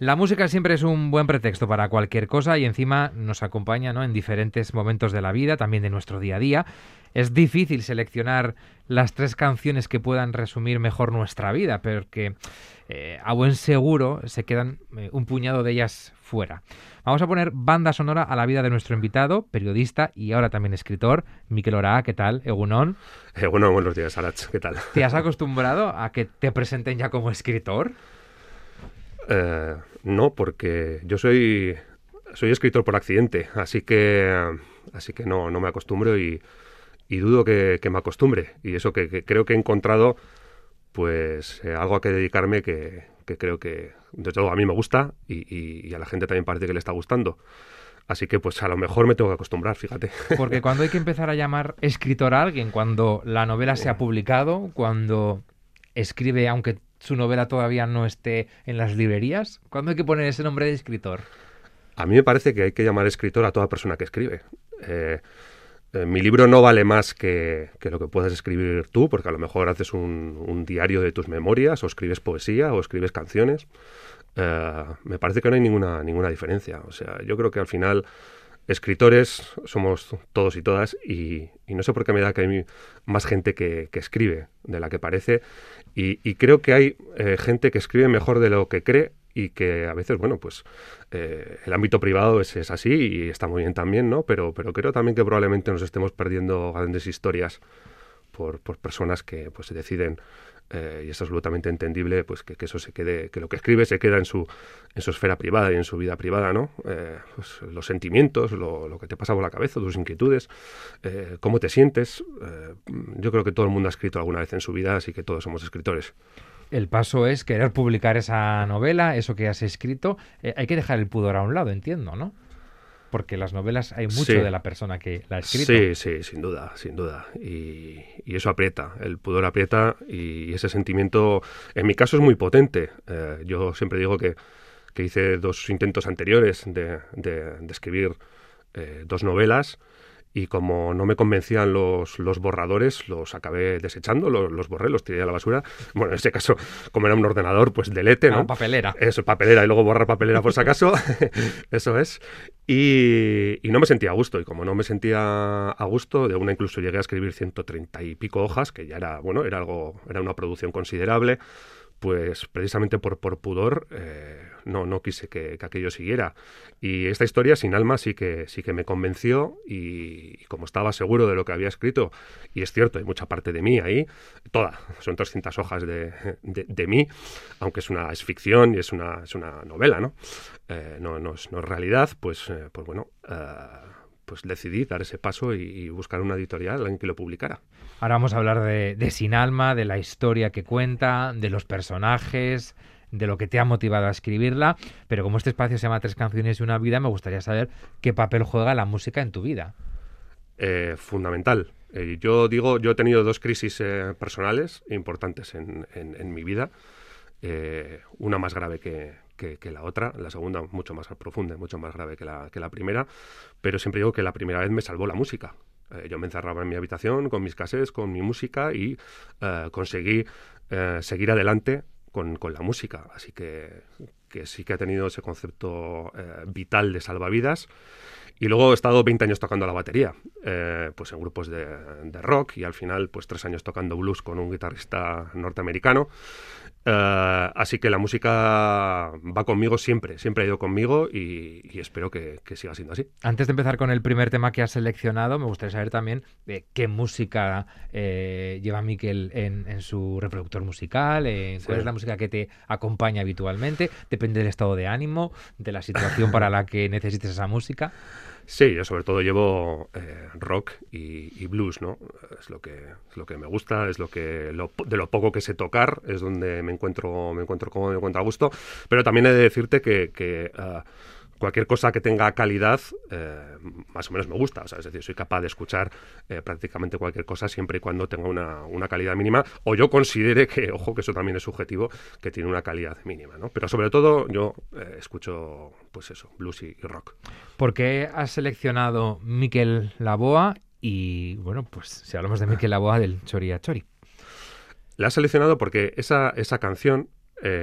La música siempre es un buen pretexto para cualquier cosa y encima nos acompaña ¿no? en diferentes momentos de la vida, también de nuestro día a día. Es difícil seleccionar las tres canciones que puedan resumir mejor nuestra vida, porque eh, a buen seguro se quedan eh, un puñado de ellas fuera. Vamos a poner banda sonora a la vida de nuestro invitado, periodista y ahora también escritor, Miquel Ora. ¿Qué tal? Egunon. Egunon, buenos días, Arach. ¿Qué tal? ¿Te has acostumbrado a que te presenten ya como escritor? Eh, no, porque yo soy, soy escritor por accidente, así que, así que no, no me acostumbro y, dudo que, me acostumbre. Y eso que, creo que he encontrado pues eh, algo a que dedicarme que, creo que de todo a mí me gusta y, a la gente también parece que le está gustando. Así que pues a lo mejor me tengo que acostumbrar, fíjate. Porque cuando hay que empezar a llamar escritor a alguien, cuando la novela se ha publicado, cuando escribe, aunque su novela todavía no esté en las librerías? ¿Cuándo hay que poner ese nombre de escritor? A mí me parece que hay que llamar escritor a toda persona que escribe. Eh, eh, mi libro no vale más que, lo que puedas escribir tú, porque a lo mejor haces un, diario de tus memorias, o escribes poesía, o escribes canciones. Eh, me parece que no hay ninguna, ninguna diferencia. O sea, yo creo que al final escritores somos todos y todas y, no sé por qué me da que hay más gente que, escribe de la que parece y, creo que hay eh, gente que escribe mejor de lo que cree y que a veces, bueno, pues eh, el ámbito privado es, así y está muy bien también, ¿no? Pero, pero creo también que probablemente nos estemos perdiendo grandes historias por, personas que pues deciden eh, y es absolutamente entendible pues que, eso se quede, que lo que escribe se queda en su, esfera privada y en su vida privada, ¿no? Eh, pues, los sentimientos, lo, que te pasa por la cabeza, tus inquietudes, eh, cómo te sientes. yo creo que todo el mundo ha escrito alguna vez en su vida, así que todos somos escritores. El paso es querer publicar esa novela, eso que has escrito. hay que dejar el pudor a un lado, entiendo, ¿no? Porque las novelas hay mucho de la persona que la ha escrito. Sí, sí, sin duda, sin duda. Y, eso aprieta, el pudor aprieta y ese sentimiento, en mi caso es muy potente. Eh, yo siempre digo que, que, hice dos intentos anteriores de, de, escribir eh, dos novelas y como no me convencían los, los borradores, los acabé desechando, los, los, borré, los tiré a la basura. Bueno, en este caso, como era un ordenador, pues delete, ¿no? Ah, papelera. Eso, papelera, y luego borrar papelera por si acaso. Eso es. Y, y, no me sentía a gusto, y como no me sentía a gusto, de una incluso llegué a escribir 130 y pico hojas, que ya era, bueno, era algo, era una producción considerable pues precisamente por, por pudor eh, no, no quise que, aquello siguiera. Y esta historia sin alma sí que, sí que me convenció y, como estaba seguro de lo que había escrito, y es cierto, hay mucha parte de mí ahí, toda, son 300 hojas de, de, mí, aunque es una es ficción y es una, es una novela, ¿no? Eh, no, no, es, no, es, realidad, pues, eh, pues bueno pues decidí dar ese paso y, buscar una editorial en que lo publicara. Ahora vamos a hablar de, Sin Alma, de la historia que cuenta, de los personajes, de lo que te ha motivado a escribirla, pero como este espacio se llama Tres canciones y una vida, me gustaría saber qué papel juega la música en tu vida. Eh, fundamental. Eh, yo digo, yo he tenido dos crisis eh, personales importantes en, en mi vida. una más grave que, que, la otra, la segunda mucho más profunda, mucho más grave que la, que la primera, pero siempre digo que la primera vez me salvó la música. Eh, yo me encerraba en mi habitación con mis cassettes, con mi música y eh, conseguí eh, seguir adelante con, con, la música. Así que, que, sí que ha tenido ese concepto vital de salvavidas. Y luego he estado 20 años tocando la batería, pues en grupos de, de, rock y al final pues tres años tocando blues con un guitarrista norteamericano. Eh, así que la música va conmigo siempre, siempre ha ido conmigo y, espero que, siga siendo así. Antes de empezar con el primer tema que has seleccionado, me gustaría saber también eh, qué música eh, lleva Miquel en, su reproductor musical, cuál es la música que te acompaña habitualmente, depende del estado de ánimo, de la situación para la que necesites esa música. Sí, yo sobre todo llevo eh, rock y, blues, ¿no? Es lo que es lo que me gusta, es lo que de lo poco que sé tocar es donde me encuentro me encuentro cómodo, me encuentro a gusto. Pero también he de decirte que, que ah, cualquier cosa que tenga calidad, eh, más o menos me gusta. O sea, es decir, soy capaz de escuchar eh, prácticamente cualquier cosa siempre y cuando tenga una, calidad mínima. O yo considere que, ojo, que eso también es subjetivo, que tiene una calidad mínima, ¿no? Pero sobre todo yo eh, escucho, pues eso, blues y, rock. ¿Por qué has seleccionado Miquel Laboa? Y bueno, pues si hablamos de Miquel Laboa del Chori a Chori. La has seleccionado porque esa, esa canción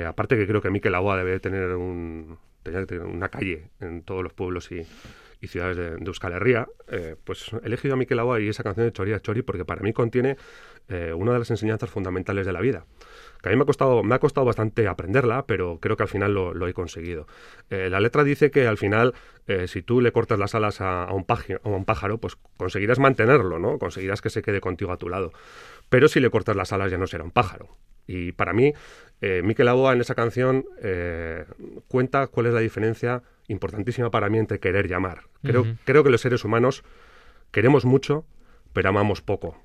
aparte que creo que Mikel Laboa debe tener, un, tener una calle en todos los pueblos y, ciudades de, Euskal Herria, eh, pues he elegido a Mikel Laboa y esa canción de Choria Chori porque para mí contiene eh, una de las enseñanzas fundamentales de la vida. Que a mí me ha costado, me ha costado bastante aprenderla, pero creo que al final lo, he conseguido. la letra dice que al final, si tú le cortas las alas a, un a, un pájaro, pues conseguirás mantenerlo, ¿no? Conseguirás que se quede contigo a tu lado. Pero si le cortas las alas ya no será un pájaro. Y para mí, eh, Mikel Aboa en esa canción eh, cuenta cuál es la diferencia importantísima para mí entre querer y amar. Creo, creo que los seres humanos queremos mucho, pero amamos poco.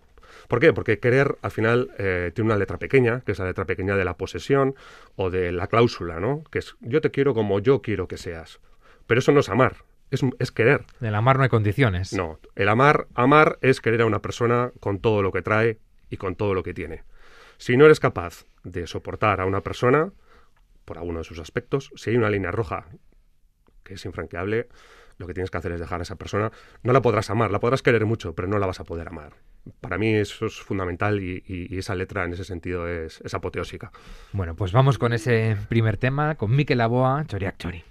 ¿Por qué? Porque querer al final eh, tiene una letra pequeña, que es la letra pequeña de la posesión o de la cláusula, ¿no? Que es yo te quiero como yo quiero que seas. Pero eso no es amar, es, es, querer. El amar no hay condiciones. No, el amar, amar es querer a una persona con todo lo que trae y con todo lo que tiene. Si no eres capaz de soportar a una persona por alguno de sus aspectos, si hay una línea roja que es infranqueable, lo que tienes que hacer es dejar a esa persona. No la podrás amar, la podrás querer mucho, pero no la vas a poder amar. Para mí eso es fundamental y, esa letra en ese sentido es, es, apoteósica. Bueno, pues vamos con ese primer tema, con Mikel Aboa, Choriak Chori.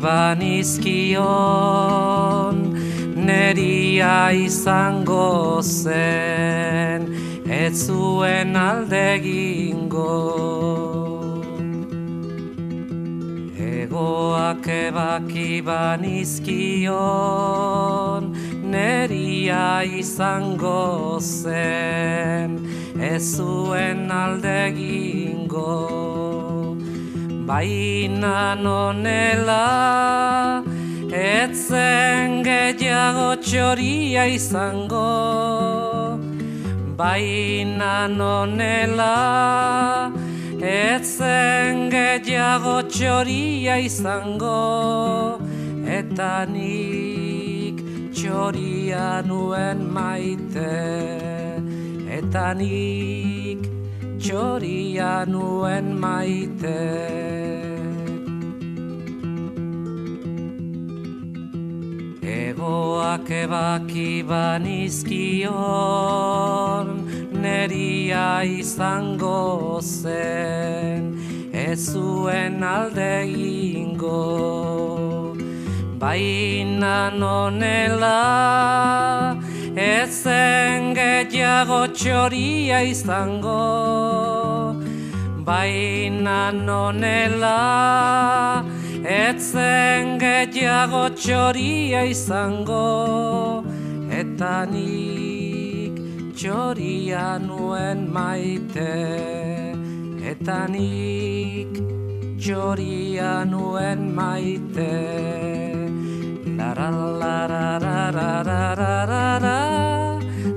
Banizkion neria izango zen ez zuen alde gingo egoak ebaki banizkion neria izango zen ez zuen alde gingo baina nonela etzen gehiago txoria izango. Baina nonela etzen gehiago txoria izango. Eta nik txoria nuen maite eta nik txoria nuen maite. Egoak ebaki banizkion Neria izango zen Ez zuen alde ingo Baina nonela Ezen gehiago txoria izango Baina nonela etzen gehiago txoria izango eta nik txoria nuen maite eta nik txoria nuen maite. La la la la la la la la la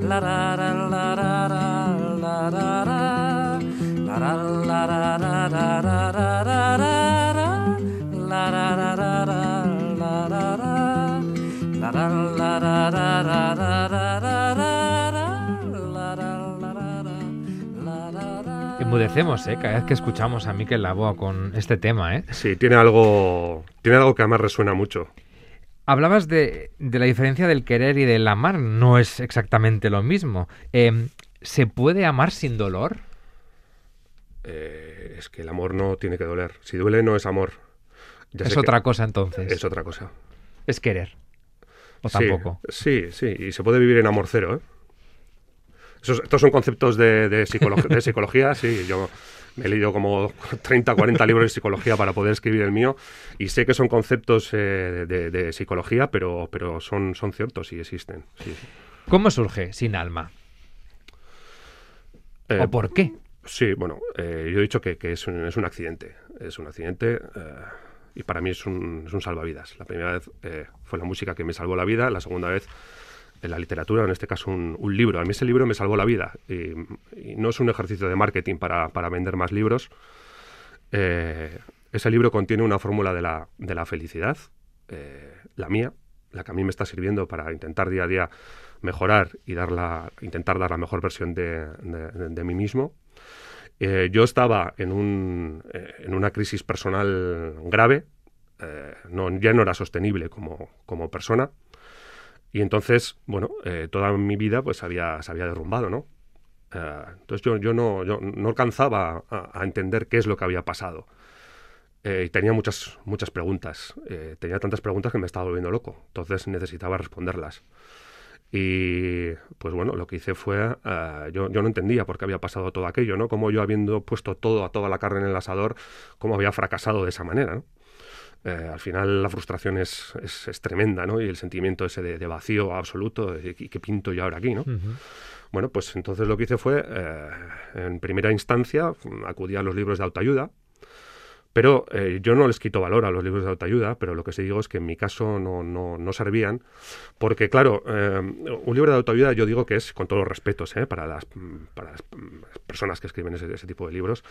la la Enmudecemos, ¿eh? Cada vez que escuchamos a Mikel Laboa con este tema, ¿eh? Sí, tiene algo, tiene algo que además resuena mucho. Hablabas de, la diferencia del querer y del amar. No es exactamente lo mismo. Em, ¿Se puede amar sin dolor? Eh, es que el amor no tiene que doler. Si duele, no es amor es otra cosa entonces. Es otra cosa. Es querer. ¿O tampoco? Sí, sí, y se puede vivir en amor cero, ¿eh? estos son conceptos de, de, de psicología, sí, yo me he leído como 30, 40 libros de psicología para poder escribir el mío y sé que son conceptos eh, de, psicología, pero, pero son, son ciertos y existen. ¿Cómo surge Sin Alma? ¿O eh, por qué? Sí, bueno, eh, yo he dicho que, es, un, es, un, accidente. Es un accidente y para mí es un, es un salvavidas. La primera vez fue la música que me salvó la vida, la segunda vez en la literatura, en este caso un, libro. A mí ese libro me salvó la vida y, no es un ejercicio de marketing para, vender más libros. Eh, ese libro contiene una fórmula de la, de la felicidad, eh, la mía, la que a mí me está sirviendo para intentar día a día mejorar y dar la, intentar dar la mejor versión de, mí mismo. Eh, yo estaba en, un, en una crisis personal grave, no, ya no era sostenible como, como persona. Y entonces, bueno, eh, toda mi vida pues había, se había derrumbado, ¿no? Eh, entonces yo, yo, no, yo no alcanzaba a, entender qué es lo que había pasado. Eh, y tenía muchas, muchas preguntas. tenía tantas preguntas que me estaba volviendo loco. Entonces necesitaba responderlas. Y pues bueno, lo que hice fue, yo, yo, no entendía por qué había pasado todo aquello, ¿no? Como yo habiendo puesto todo a toda la carne en el asador, cómo había fracasado de esa manera, ¿no? Eh, al final la frustración es, es, tremenda, ¿no? Y el sentimiento ese de, vacío absoluto, de ¿qué, pinto yo ahora aquí, no? Bueno, pues entonces lo que hice fue, eh, en primera instancia, acudí a los libros de autoayuda, pero eh, yo no les quito valor a los libros de autoayuda, pero lo que sí digo es que en mi caso no, no, no servían, porque claro, eh, un libro de autoayuda yo digo que es, con todos los respetos, eh, para, las, para las personas que escriben ese, ese tipo de libros,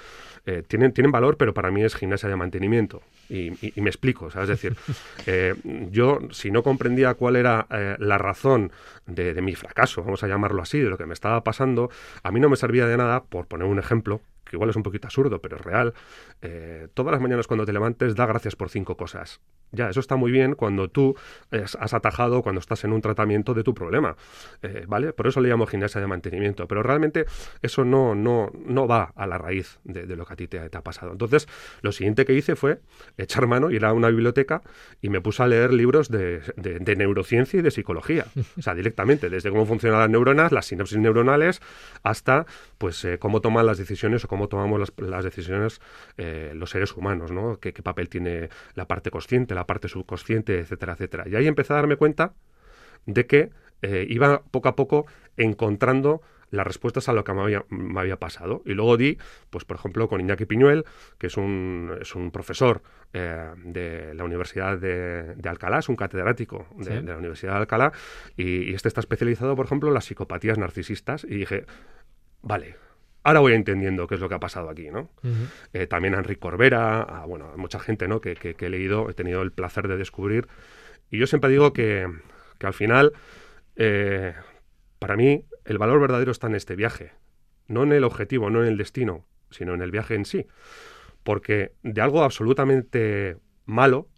tienen, tienen valor, pero para mí es gimnasia de mantenimiento. Y, me explico, es decir, yo si no comprendía cuál era la razón de, de mi fracaso, vamos a llamarlo así, de lo que me estaba pasando, a mí no me servía de nada, por poner un ejemplo, igual es un poquito absurdo, pero es real, eh, todas las mañanas cuando te levantes da gracias por cinco cosas. Ya, eso está muy bien cuando tú has atajado, cuando estás en un tratamiento de tu problema, eh, ¿vale? Por eso le llamo gimnasia de mantenimiento, pero realmente eso no, no, no va a la raíz de, lo que a ti te, ha pasado. Entonces, lo siguiente que hice fue echar mano, ir a una biblioteca y me puse a leer libros de, neurociencia y de psicología. O sea, directamente, desde cómo funcionan las neuronas, las sinapsis neuronales, hasta pues eh, cómo toman las decisiones o cómo tomamos las, decisiones eh, los seres humanos, ¿no? ¿Qué, ¿Qué, papel tiene la parte consciente, la parte subconsciente, etcétera, etcétera. Y ahí empecé a darme cuenta de que eh, iba poco a poco encontrando las respuestas a lo que me había, me había, pasado. Y luego di, pues por ejemplo, con Iñaki Piñuel, que es un, es un profesor eh, de la Universidad de, Alcalá, es un catedrático de, la Universidad de Alcalá, y, y, este está especializado, por ejemplo, en las psicopatías narcisistas. Y dije, vale, ahora voy entendiendo qué es lo que ha pasado aquí, ¿no? Eh, también a Enrique Corbera, a, bueno, a mucha gente, ¿no? Que, he leído, he tenido el placer de descubrir. Y yo siempre digo que, al final, eh, para mí, el valor verdadero está en este viaje. No en el objetivo, no en el destino, sino en el viaje en sí. Porque de algo absolutamente malo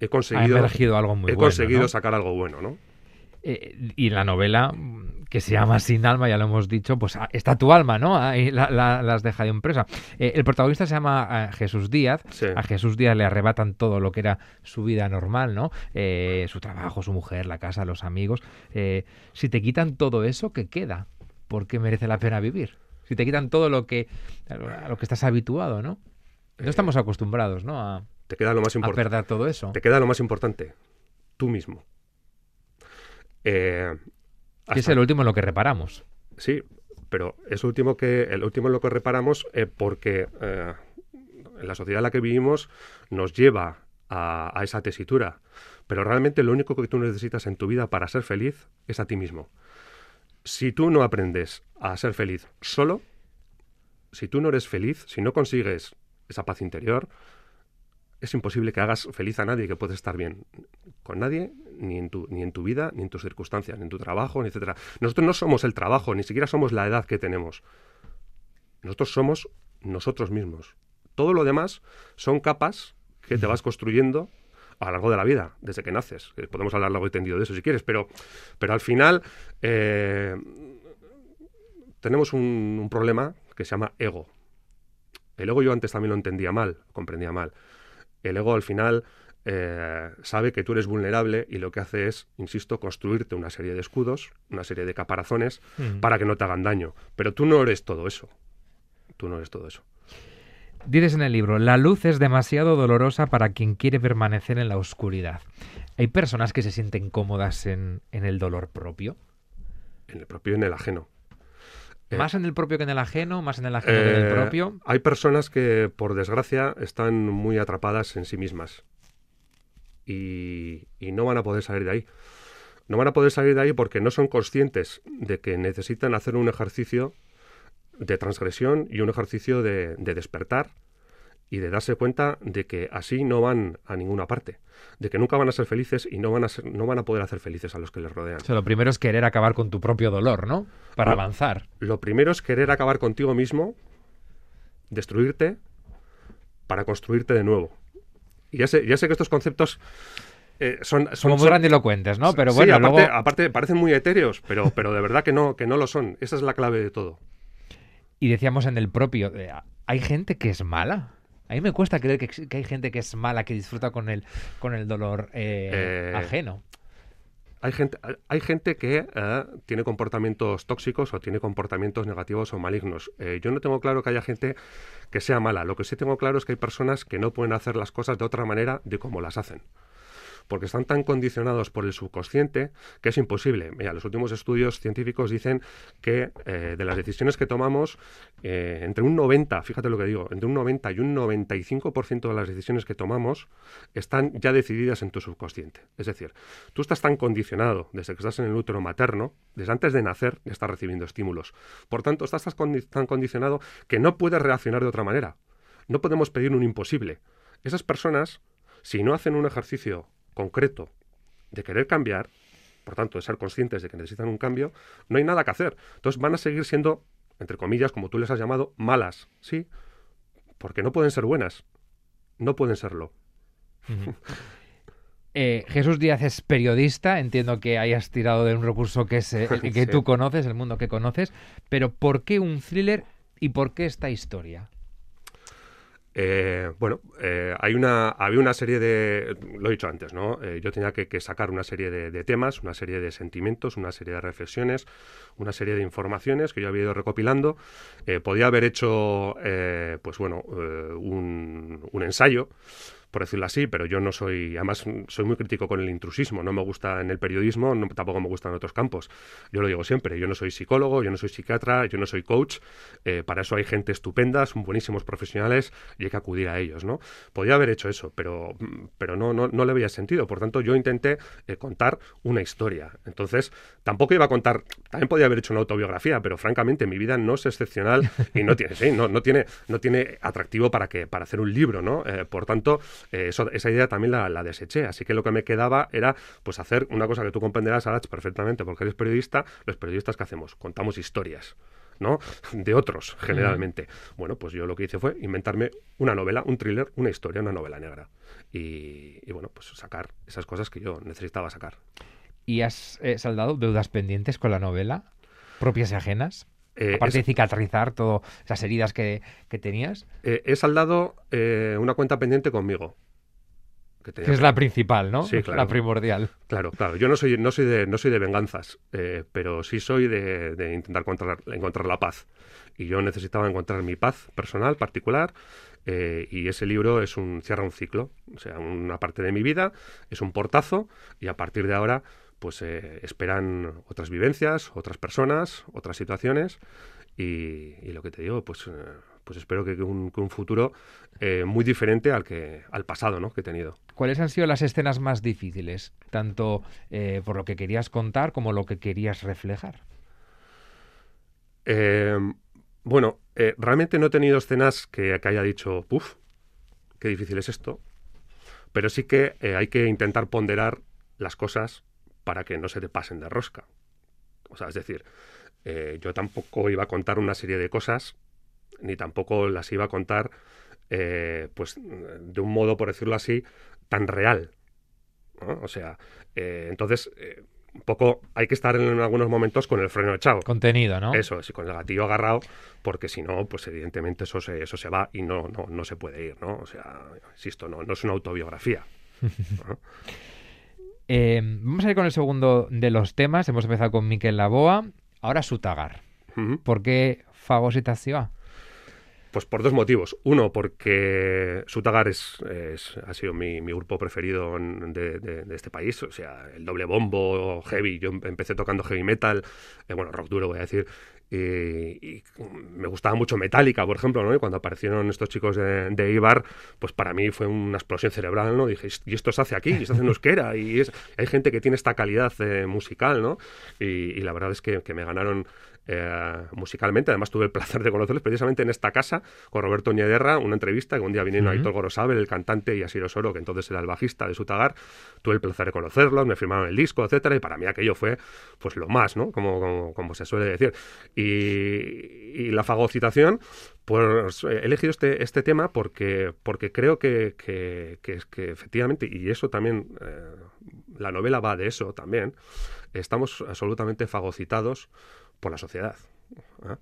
he conseguido, algo muy he conseguido sacar algo bueno, ¿no? Eh, y la novela que se llama Sin Alma, ya lo hemos dicho, pues ah, está tu alma, ¿no? Ahí la, has dejado impresa. Eh, el protagonista se llama eh, Jesús Díaz. A Jesús Díaz le arrebatan todo lo que era su vida normal, ¿no? Eh, su trabajo, su mujer, la casa, los amigos. si te quitan todo eso, ¿qué queda? ¿Por qué merece la pena vivir? Si te quitan todo lo que, a lo que estás habituado, ¿no? No estamos acostumbrados, ¿no? A, te queda lo más. A perder todo eso. Te queda lo más importante, tú mismo. Eh, es el último en lo que reparamos. Sí, pero es último que, el último en lo que reparamos eh, porque eh, la sociedad en la que vivimos nos lleva a, esa tesitura. Pero realmente lo único que tú necesitas en tu vida para ser feliz es a ti mismo. Si tú no aprendes a ser feliz solo, si tú no eres feliz, si no consigues esa paz interior, es imposible que hagas feliz a nadie que puedes estar bien con nadie, ni en, tu, ni en tu vida, ni en tus circunstancias, ni en tu trabajo, ni etcétera. Nosotros no somos el trabajo, ni siquiera somos la edad que tenemos. Nosotros somos nosotros mismos. Todo lo demás son capas que te vas construyendo a lo largo de la vida, desde que naces. Podemos hablar largo y tendido de eso si quieres, pero, pero al final eh, tenemos un, un problema que se llama ego. El ego yo antes también lo entendía mal, comprendía mal el ego al final eh, sabe que tú eres vulnerable y lo que hace es, insisto, construirte una serie de escudos, una serie de caparazones Mm. para que no te hagan daño. Pero tú no eres todo eso. Tú no eres todo eso. Dices en el libro, la luz es demasiado dolorosa para quien quiere permanecer en la oscuridad. ¿Hay personas que se sienten cómodas en, en el dolor propio? En el propio y en el ajeno. Eh, ¿Más en el propio que en el ajeno? ¿Más en el ajeno que en el Eh, propio? Hay personas que, por desgracia, están muy atrapadas en sí mismas. Y, y no van a poder salir de ahí. No van a poder salir de ahí porque no son conscientes de que necesitan hacer un ejercicio de transgresión y un ejercicio de, de despertar y de darse cuenta de que así no van a ninguna parte, de que nunca van a ser felices y no van a, ser- no van a poder hacer felices a los que les rodean. O sea, lo primero es querer acabar con tu propio dolor, ¿no? Para avanzar. Lo primero es querer acabar contigo mismo, destruirte, para construirte de nuevo. Y ya sé, ya sé que estos conceptos eh, son, son, Somos muy grandilocuentes, ¿no? Pero sí, bueno, aparte, luego... aparte parecen muy etéreos, pero, pero de verdad que no, que no lo son. Esa es la clave de todo. Y decíamos en el propio, eh, ¿hay gente que es mala? A mí me cuesta creer que, que hay gente que es mala, que disfruta con el, con el dolor eh, Eh, ajeno. Hay gente, hay gente que eh, tiene comportamientos tóxicos o tiene comportamientos negativos o malignos. Eh, yo no tengo claro que haya gente que sea mala. Lo que sí tengo claro es que hay personas que no pueden hacer las cosas de otra manera de como las hacen. Porque están tan condicionados por el subconsciente que es imposible. Mira, los últimos estudios científicos dicen que eh, de las decisiones que tomamos, eh, entre un 90, fíjate lo que digo, entre un 90 y un 95% de las decisiones que tomamos están ya decididas en tu subconsciente. Es decir, tú estás tan condicionado desde que estás en el útero materno, desde antes de nacer, ya estás recibiendo estímulos. Por tanto, estás tan condi- tan condicionado que no puedes reaccionar de otra manera. No podemos pedir un imposible. Esas personas, si no hacen un ejercicio concreto de querer cambiar, por tanto, de ser conscientes de que necesitan un cambio, no hay nada que hacer. Entonces van a seguir siendo, entre comillas, como tú les has llamado, malas, ¿sí? Porque no pueden ser buenas. No pueden serlo. Eh, Jesús Díaz es periodista, entiendo que hayas tirado de un recurso que, es, eh, que Sí. tú conoces, el mundo que conoces, pero ¿por qué un thriller y por qué esta historia? Eh, bueno, eh, hay una, había una serie de, lo he dicho antes, ¿no? Eh, yo tenía que, sacar una serie de, de temas, una serie de sentimientos, una serie de reflexiones, una serie de informaciones que yo había ido recopilando. Eh, podía haber hecho, pues bueno, un, un ensayo, por decirlo así, pero yo no soy, además soy muy crítico con el intrusismo, no me gusta en el periodismo, no- tampoco me gusta en otros campos. Yo lo digo siempre, yo no soy psicólogo, yo no soy psiquiatra, yo no soy coach, eh, para eso hay gente estupenda, son buenísimos profesionales y hay que acudir a ellos, ¿no? Podía haber hecho eso, pero, pero no, no, no le veía sentido, por tanto yo intenté eh, contar una historia. Entonces, tampoco iba a contar, también podía haber hecho una autobiografía, pero francamente mi vida no es excepcional y no tiene, sí, no, no tiene, no tiene atractivo para, que, para hacer un libro, ¿no? Eh, por tanto, eh, eso- esa idea también la, la deseché, así que lo que me quedaba era pues hacer una cosa que tú comprenderás, Arach, perfectamente, porque eres periodista, los periodistas que hacemos, contamos historias. ¿no? De otros, generalmente. Bueno, pues yo lo que hice fue inventarme una novela, un thriller, una historia, una novela negra. Y, y bueno, pues sacar esas cosas que yo necesitaba sacar. ¿Y has eh, saldado deudas pendientes con la novela? ¿Propias y ajenas? Eh, Aparte es- de cicatrizar todas esas heridas que, que tenías, eh, he saldado eh, una cuenta pendiente conmigo. Que es la principal, ¿no? Sí, claro. La primordial. Claro, claro. Yo no soy, no soy, de, no soy de venganzas, pero sí soy de, de intentar encontrar, encontrar la paz. Y yo necesitaba encontrar mi paz personal, particular, y ese libro es un cierra un ciclo. O sea, una parte de mi vida es un portazo, y a partir de ahora, pues eh, esperan otras vivencias, otras personas, otras situaciones, y, y lo que te digo, pues, eh, pues espero que un, que un futuro eh, muy diferente al que al pasado, ¿no? Que he tenido. ¿Cuáles han sido las escenas más difíciles? Tanto por lo que querías contar como lo que querías reflejar. Eh, bueno, realmente no he tenido escenas que, que haya dicho, uff, qué difícil es esto. Pero sí que hay que intentar ponderar las cosas para que no se te pasen de rosca. O sea, es decir, eh, yo tampoco iba a contar una serie de cosas, ni tampoco las iba a contar, eh, pues, de un modo, por decirlo así, tan real. ¿no? O sea, eh, entonces, un poco hay que estar en algunos momentos con el freno echado. Contenido, ¿no? Eso, sí, con el gatillo agarrado, porque si no, pues evidentemente eso se, eso se va y no, no, no se puede ir, ¿no? O sea, insisto, no, no es una autobiografía. Eh, vamos a ir con el segundo de los temas. Hemos empezado con Miquel Laboa. Ahora Sutagar. Ujú. ¿Por qué fagositación? Pues por dos motivos. Uno, porque Sutagar es, es- ha sido mi, mi grupo preferido de, de- de este país. O sea, el doble bombo, heavy. Yo em- empecé tocando heavy metal, eh, bueno, rock duro voy a decir. Y, y me gustaba mucho Metallica, por ejemplo, ¿no? Y cuando aparecieron estos chicos de, de Ibar, pues para mí fue una explosión cerebral, ¿no? Dije, ¿y esto se hace aquí? ¿Y se hace en euskera? Y es, hay gente que tiene esta calidad eh, musical, ¿no? Y, la verdad es que me ganaron eh, musicalmente. Además, tuve el placer de conocerles precisamente en esta casa con Roberto Ñederra, una entrevista que un día vinieron Ujú. Aitor Gorosabel, el cantante, y Asir Osoro, que entonces era el bajista de Sutagar. Tuve el placer de conocerlos, me firmaron el disco, etcétera, y para mí aquello fue pues lo más, ¿no? Como, como, como se suele decir. Y, y la fagocitación, pues he elegido este, este tema porque, porque creo que, que, que, es que efectivamente, y eso también, eh, la novela va de eso también, estamos absolutamente fagocitados por la sociedad. ¿eh?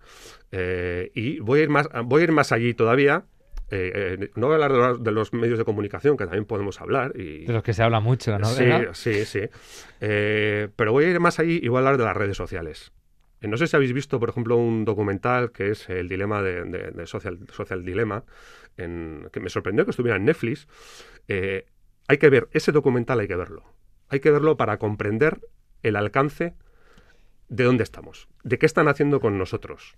Eh, y voy a ir más, voy a ir más allí todavía. eh, eh, no voy a hablar de los, de los medios de comunicación, que también podemos hablar. Y, De los que se habla mucho, ¿no? Sí, ¿Verdad? sí, sí. Pero voy a ir más allí y voy a hablar de las redes sociales. No sé si habéis visto, por ejemplo, un documental que es el dilema de, de- de social, social Dilema, en- que me sorprendió que estuviera en Netflix. Hay que ver, ese documental hay que verlo. Hay que verlo para comprender el alcance de dónde estamos, de qué están haciendo con nosotros.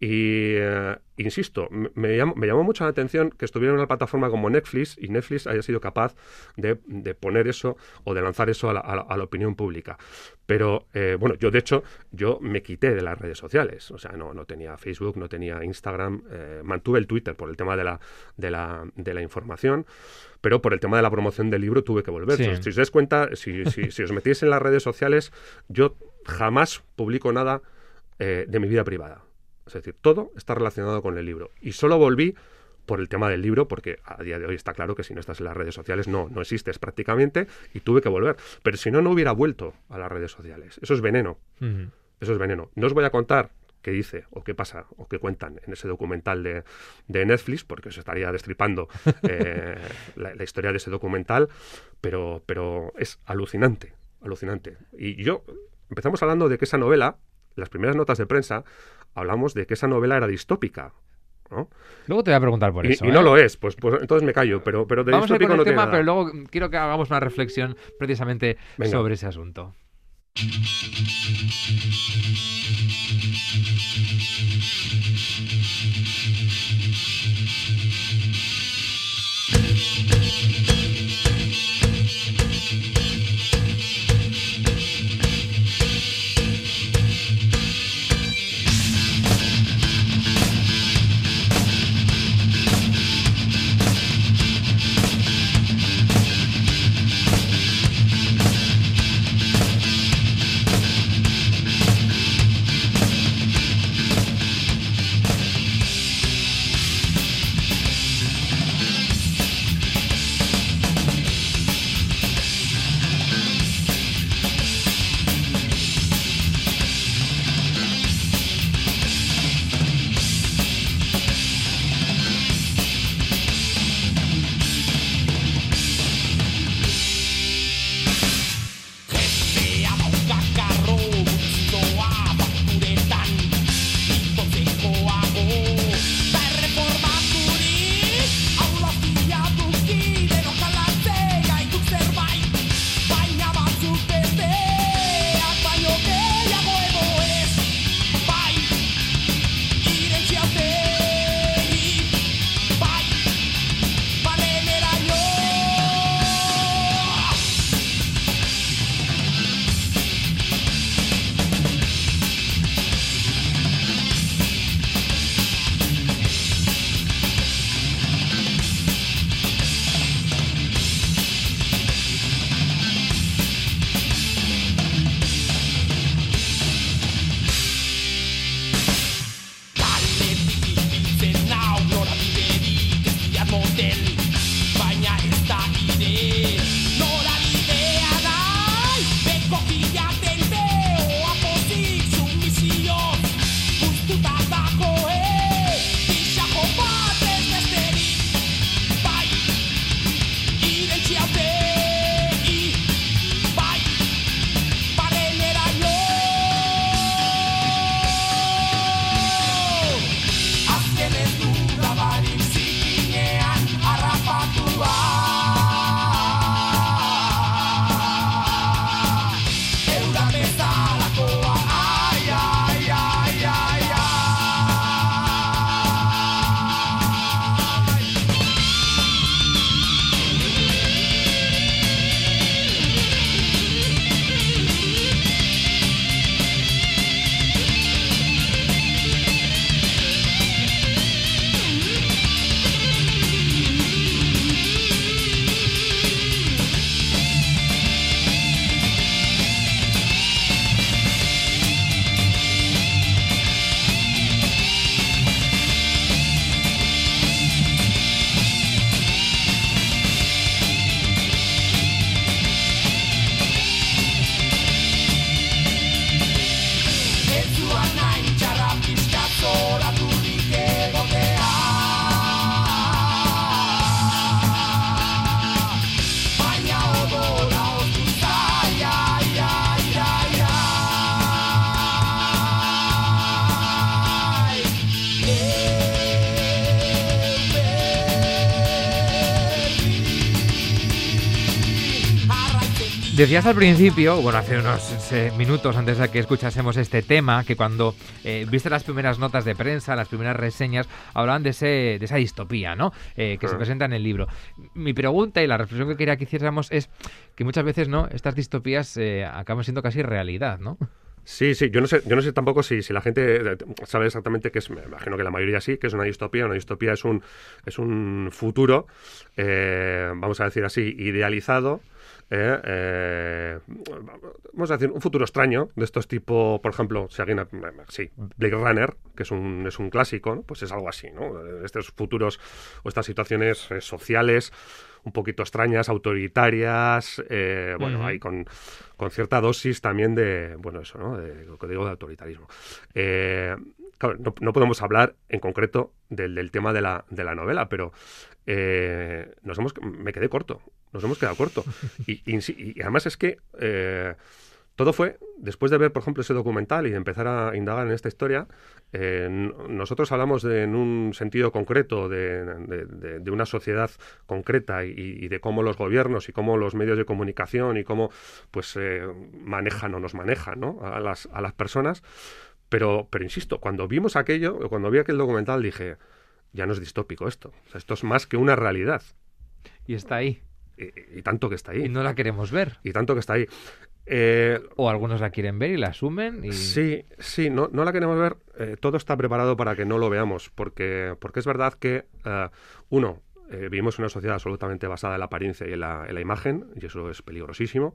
Y eh, insisto, me llamó, me llamó mucho la atención que estuviera en una plataforma como Netflix y Netflix haya sido capaz de, de poner eso o de lanzar eso a la, a la- a la opinión pública. Pero eh, bueno, yo de hecho, yo me quité de las redes sociales. O sea, no, no tenía Facebook, no tenía Instagram, eh, mantuve el Twitter por el tema de la, de la, de la información. Pero por el tema de la promoción del libro tuve que volver. Sí. Si, si os dais cuenta, si, si- si os metéis en las redes sociales, yo jamás publico nada eh, de mi vida privada. Es decir, todo está relacionado con el libro. Y solo volví por el tema del libro, porque a día de hoy está claro que si no estás en las redes sociales no, no existes prácticamente, y tuve que volver. Pero si no, no hubiera vuelto a las redes sociales. Eso es veneno. Eso es veneno. No os voy a contar qué dice o qué pasa o qué cuentan en ese documental de, de Netflix, porque os estaría destripando eh, la, la historia de ese documental, pero, pero es alucinante, alucinante. Y yo, empezamos hablando de que esa novela, las primeras notas de prensa, hablamos de que esa novela era distópica. ¿no? Luego te voy a preguntar por y, eso. Y ¿eh? no lo es, pues, pues, entonces me callo, pero, pero de Vamos a ir con el no tema, nada. pero luego quiero que hagamos una reflexión precisamente Venga. sobre ese asunto. Decías al principio, bueno, hace unos eh, minutos antes de que escuchásemos este tema, que cuando eh, viste las primeras notas de prensa, las primeras reseñas, hablaban de, ese, de esa distopía, ¿no? Eh, que se presenta en el libro. Mi pregunta y la reflexión que quería que hiciéramos es que muchas veces, ¿no? Estas distopías acaban siendo casi realidad, ¿no? Sí, sí, yo no sé, yo no sé tampoco si, si la gente sabe exactamente qué es, me imagino que la mayoría sí, que es una distopía. Una distopía es un, es un futuro, vamos a decir así, idealizado, eh, eh, vamos a decir, un futuro extraño de estos tipo, por ejemplo, si alguien, sí, Blade Runner, que es un, es un clásico, pues es algo así, ¿no? Estos futuros o estas situaciones eh, sociales un poquito extrañas, autoritarias, bueno, hay con, con, cierta dosis también de, bueno, eso, ¿no? De lo que digo de autoritarismo. claro, no, podemos hablar en concreto del, del tema de la, de la novela, pero nos hemos, me quedé corto nos hemos quedado corto. Y, además es que eh, todo fue, después de ver, por ejemplo, ese documental y de empezar a indagar en esta historia, eh, nosotros hablamos de, en un sentido concreto de, una sociedad concreta y, de cómo los gobiernos y cómo los medios de comunicación y cómo pues eh, manejan o nos manejan ¿no? a, las, a las personas. Pero, pero insisto, cuando vimos aquello, cuando vi aquel documental, dije, ya no es distópico esto. esto es más que una realidad. Y está ahí. Y, tanto que está ahí. Y no la queremos ver. Y tanto que está ahí. Eh, o algunos la quieren ver y la asumen. Y... Sí, sí, no, no la queremos ver. Eh, todo está preparado para que no lo veamos, porque, porque es verdad que, uh, uno, vivimos en una sociedad absolutamente basada en la apariencia y en la, en la imagen, y eso es peligrosísimo.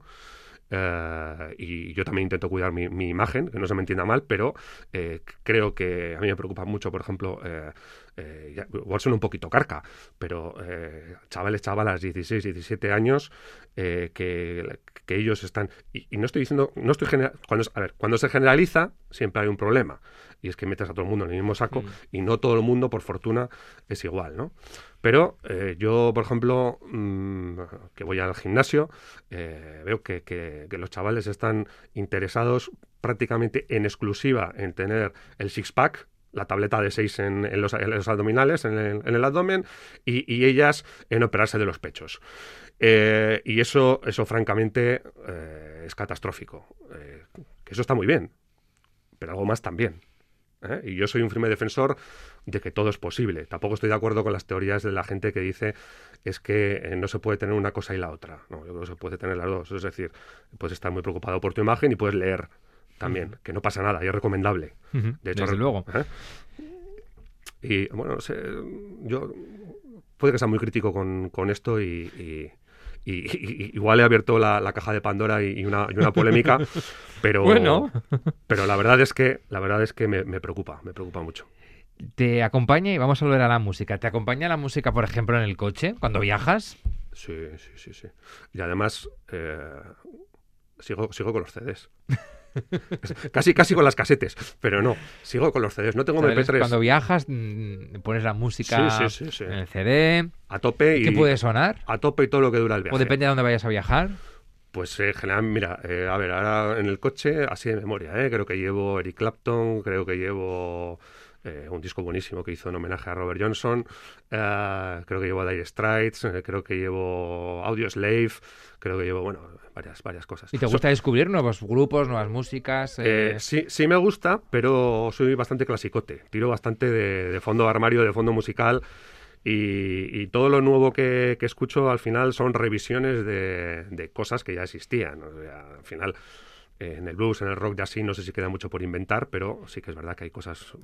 Eh, y yo también intento cuidar mi, imagen, que no se me entienda mal, pero eh, creo que a mí me preocupa mucho, por ejemplo, eh, igual suena un poquito carca, pero chavales, chavalas, 16, 17 años, que, ellos están... Y, no estoy diciendo, no estoy cuando, a ver, cuando se generaliza, siempre hay un problema, y es que metes a todo el mundo en el mismo saco, mm. y no todo el mundo, por fortuna, es igual, ¿no? Pero eh, yo, por ejemplo, mm, que voy al gimnasio, eh, veo que, los chavales están interesados prácticamente en exclusiva en tener el six-pack, la tableta de 6 en, los, abdominales, en el, abdomen, y, ellas en operarse de los pechos. Eh, y eso, eso francamente, es catastrófico. que eso está muy bien, pero algo más también. Y yo soy un firme defensor de que todo es posible. Tampoco estoy de acuerdo con las teorías de la gente que dice es que eh, no se puede tener una cosa y la otra. No, yo creo que se puede tener las dos. Es decir, puedes estar muy preocupado por tu imagen y puedes leer también, que no pasa nada y es recomendable. De hecho, Desde luego. ¿eh? Y bueno, yo puede que sea muy crítico con, con esto y, igual he abierto la, caja de Pandora y, una, una, polémica, pero, bueno. pero la verdad es que la verdad es que me, me preocupa, me preocupa mucho te acompaña, y vamos a volver a la música, ¿te acompaña la música, por ejemplo, en el coche, cuando viajas? Sí, sí, sí, sí. Y además, eh, sigo, sigo con los CDs. casi, casi con las casetes, pero no, sigo con los CDs. No tengo MP3. Cuando viajas, mm, pones la música en el CD. A tope. ¿Qué puede sonar? A tope y todo lo que dura el viaje. ¿O depende de dónde vayas a viajar? Pues en general, mira, eh, a ver, ahora en el coche, así de memoria, ¿eh? creo que llevo Eric Clapton, creo que llevo eh, un disco buenísimo que hizo en homenaje a Robert Johnson. Eh, creo que llevo Dire Straits, eh, creo que llevo Audio Slave, creo que llevo, bueno, varias, varias cosas. ¿Y te gusta descubrir nuevos grupos, nuevas músicas? sí, sí me gusta, pero soy bastante clasicote. Tiro bastante de, fondo armario, de fondo musical. Y, todo lo nuevo que, escucho al final son revisiones de, cosas que ya existían. al final, en el blues, en el rock ya sí, no sé si queda mucho por inventar, pero sí que es verdad que hay cosas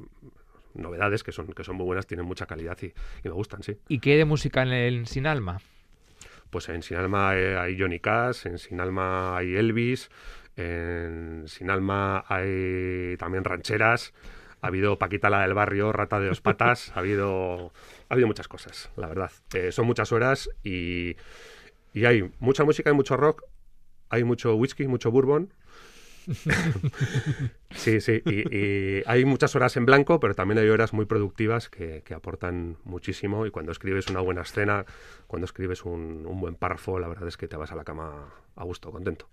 novedades que son, que son muy buenas, tienen mucha calidad y, me gustan, sí. ¿Y qué de música en, el Sin Alma? Pues en Sin Alma hay Johnny Cash, en Sin Alma hay Elvis, en Sin Alma hay también rancheras, ha habido Paquita la del barrio, Rata de dos patas, ha habido, ha habido muchas cosas, la verdad. Eh, son muchas horas y, y hay mucha música y mucho rock, hay mucho whisky, mucho bourbon, sí, sí, y, hay muchas horas en blanco, pero también hay horas muy productivas que, aportan muchísimo y cuando escribes una buena escena, cuando escribes un, buen párrafo, la verdad es que te vas a la cama a gusto, contento.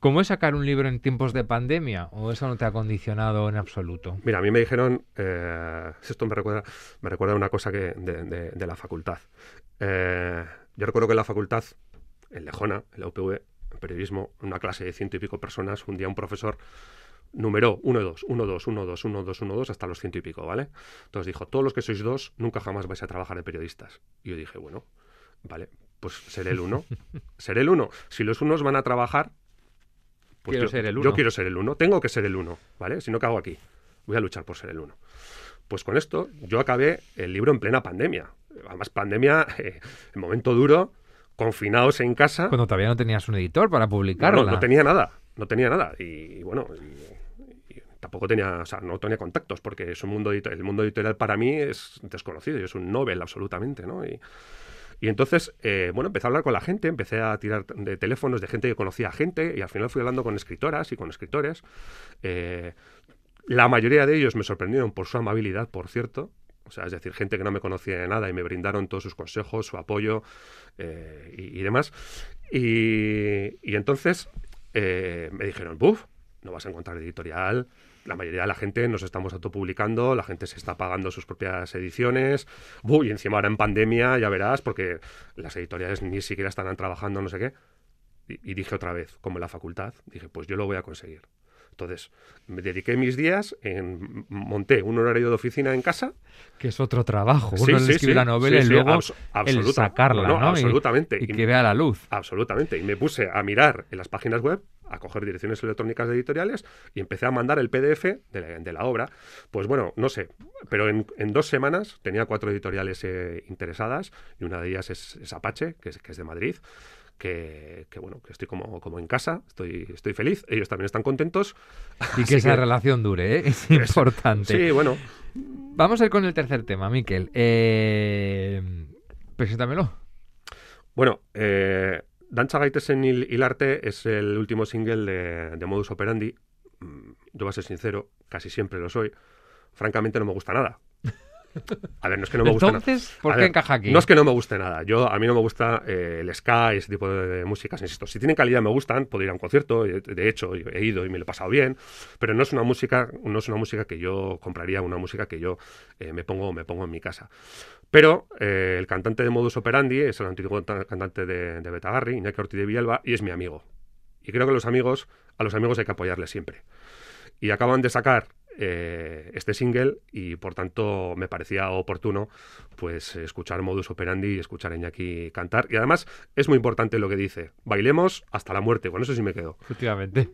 ¿Cómo es sacar un libro en tiempos de pandemia o eso no te ha condicionado en absoluto? Mira, a mí me dijeron, eh, esto me recuerda, me recuerda una cosa que de, la facultad. Eh, yo recuerdo que en la facultad, en Lejona, en la UPV, periodismo, una clase de ciento y pico personas, un día un profesor numeró 1, 2, 1, 2, 1, 2, 1, 2, 1, 2 hasta los ciento y pico, ¿vale? Entonces dijo, todos los que sois dos, nunca jamás vais a trabajar de periodistas. Y yo dije, bueno, vale, pues seré el uno. seré el uno. Si los unos van a trabajar, pues quiero yo, ser el uno. yo quiero ser el uno. Tengo que ser el uno, ¿vale? Si no, ¿qué hago aquí? Voy a luchar por ser el uno. Pues con esto yo acabé el libro en plena pandemia. Además, pandemia, eh, el momento duro, confinados en casa. Cuando todavía no tenías un editor para publicarlo. no, no tenía nada, no tenía nada. Y, bueno, y- y tampoco tenía, o sea, no tenía contactos, porque es un mundo el mundo editorial para mí es desconocido, y es un novel absolutamente, ¿no? Y, y entonces, eh, bueno, empecé a hablar con la gente, empecé a tirar de teléfonos de gente que conocía a gente, y al final fui hablando con escritoras y con escritores. Eh, la mayoría de ellos me sorprendieron por su amabilidad, por cierto. Sea, es decir, gente que no me conocía de nada y me brindaron todos sus consejos, su apoyo eh, y, demás. Y, entonces eh, me dijeron, buf, no vas a encontrar editorial. La mayoría de la gente nos estamos autopublicando, la gente se está pagando sus propias ediciones. Buh, y encima ahora en pandemia, ya verás, porque las editoriales ni siquiera están trabajando, no sé qué. Y, y dije otra vez, como en la facultad, dije, pues yo lo voy a conseguir. Entonces, me dediqué mis días, en, monté un horario de oficina en casa. Que es otro trabajo. Sí, Uno sí, escribe sí, la novela sí, y sí, luego el sacarla, No, no, absolutamente. Y, Y- que vea la luz. Absolutamente. Y me puse a mirar en las páginas web, a coger direcciones electrónicas de editoriales y empecé a mandar el PDF de la, de la obra. Pues bueno, no sé, pero en, en dos semanas tenía cuatro editoriales eh, interesadas y una de ellas es, es Apache, que es, que es de Madrid. Que, que, bueno, que estoy como, como en casa, estoy, estoy feliz, ellos también están contentos. Y que esa que- relación dure, ¿eh? es importante. Sí, bueno, Vamos a ir con el tercer tema, Miquel. Eh... Preséntamelo. Bueno, eh, Dantza gaitezen hil, hilarte es el último single de, de Modus Operandi. Mm, Yo voy a ser sincero, casi siempre lo soy. Francamente no me gusta nada. A ver, no es que no me guste nada. Entonces, ¿por A qué ver, encaja aquí? No es que no me guste nada. Yo, a mí no me gusta eh, el ska y ese tipo de, de músicas, insisto. Si tienen calidad me gustan, puedo ir a un concierto, y de, hecho he ido y me lo he pasado bien, pero no es una música, no es una música que yo compraría, una música que yo eh, me pongo, me pongo en mi casa. Pero eh, el cantante de Modus Operandi es el antiguo ta- cantante de, de Betagarri, Iñaki Ortiz de Villalba, y es mi amigo. Y creo que los amigos, a los amigos hay que apoyarles siempre. Y acaban de sacar eh, este single y por tanto me parecía oportuno pues escuchar Modus Operandi y escuchar a Iñaki cantar. Y además es muy importante lo que dice, bailemos hasta la muerte, con eso sí me quedo. Efectivamente.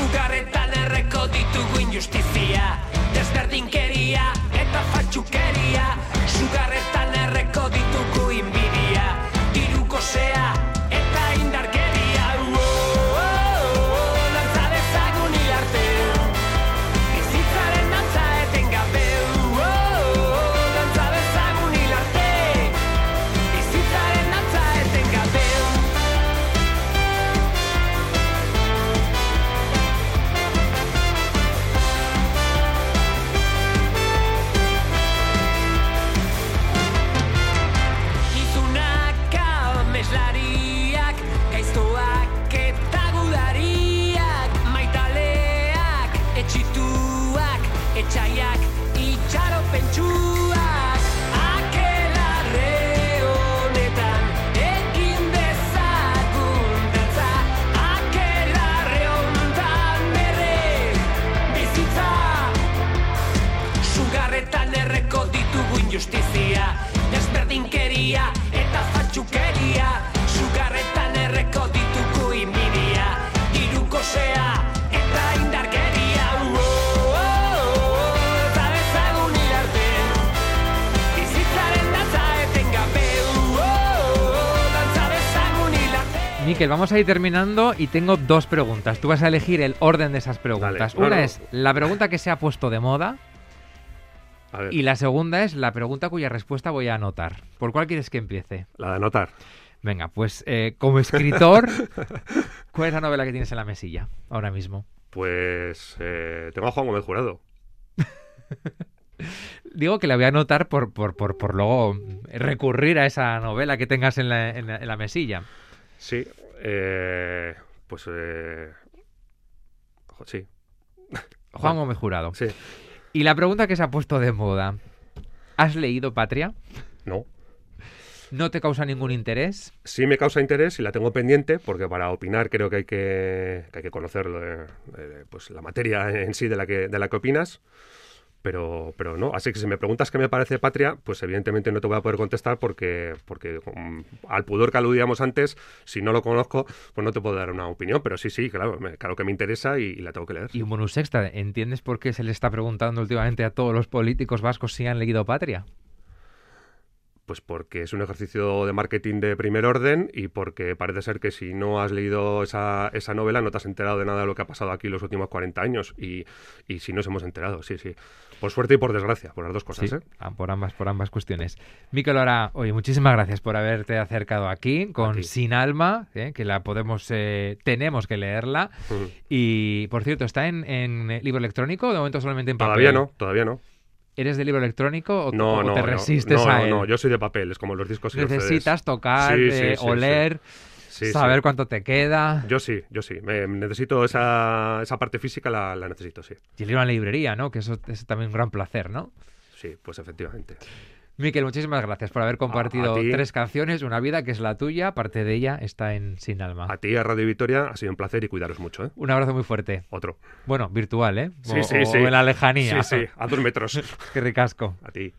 sugarretan erreko ditugu injustizia, desberdinkeria eta fatxukeria. Vamos a ir terminando y tengo dos preguntas. Tú vas a elegir el orden de esas preguntas. Dale. Una no. es la pregunta que se ha puesto de moda A ver, y la segunda es la pregunta cuya respuesta voy a anotar. ¿Por cuál quieres que empiece? la de anotar. Venga, pues eh, como escritor, ¿cuál es la novela que tienes en la mesilla ahora mismo? Pues eh, tengo a Juan Gómez Jurado. Digo que la voy a anotar por, por, por, por luego recurrir a esa novela que tengas en la, en la- en la mesilla. Sí. Eh, pues eh, sí. Juan Gómez Jurado. Sí. Y la pregunta que se ha puesto de moda. ¿Has leído Patria? No. ¿No te causa ningún interés? Sí me causa interés y la tengo pendiente porque para opinar creo que hay que, que hay que conocer eh, eh, pues la materia en sí de la que, de la que opinas. Pero, pero no, así que si me preguntas qué me parece Patria, pues evidentemente no te voy a poder contestar porque, porque mm, al pudor que aludíamos antes, si no lo conozco, pues no te puedo dar una opinión. Pero sí, sí, claro, claro que me interesa y la tengo que leer. Y un bonus extra, ¿entiendes por qué se le está preguntando últimamente a todos los políticos vascos si han leído Patria? Pues porque es un ejercicio de marketing de primer orden y porque parece ser que si no has leído esa, esa novela no te has enterado de nada de lo que ha pasado aquí los últimos 40 años. Y, y sí nos hemos enterado, sí, sí. Por suerte y por desgracia, por las dos cosas, Sí, ¿eh? ah, por ambas, por ambas cuestiones. Miquel Ora, oye, muchísimas gracias por haberte acercado aquí con. Sin Alma, eh, que la podemos, eh, tenemos que leerla. Y, por cierto, ¿está en, en, libro electrónico o de momento solamente en papel? Todavía no, todavía no. ¿Eres de libro electrónico o, No, o no, te no, resistes no, a no, él? no, yo soy de papel, es como los discos. Necesitas tocar, Sí, eh, sí, oler, Sí, sí. saber cuánto te queda. Yo sí, yo sí. Me, necesito esa, esa parte física, la, la necesito, sí. Y el ir a la librería, ¿no? Que eso es también un gran placer, ¿no? Sí, pues efectivamente. Miquel, muchísimas gracias por haber compartido ti. tres canciones, una vida que es la tuya, parte de ella está en Sin Alma. A ti, a Radio Victoria, ha sido un placer y cuidaros mucho, ¿eh? Un abrazo muy fuerte. Otro. Bueno, virtual, ¿eh? Sí, o, sí, o sí. en la lejanía. Sí, sí, a dos metros. Qué ricasco. A ti.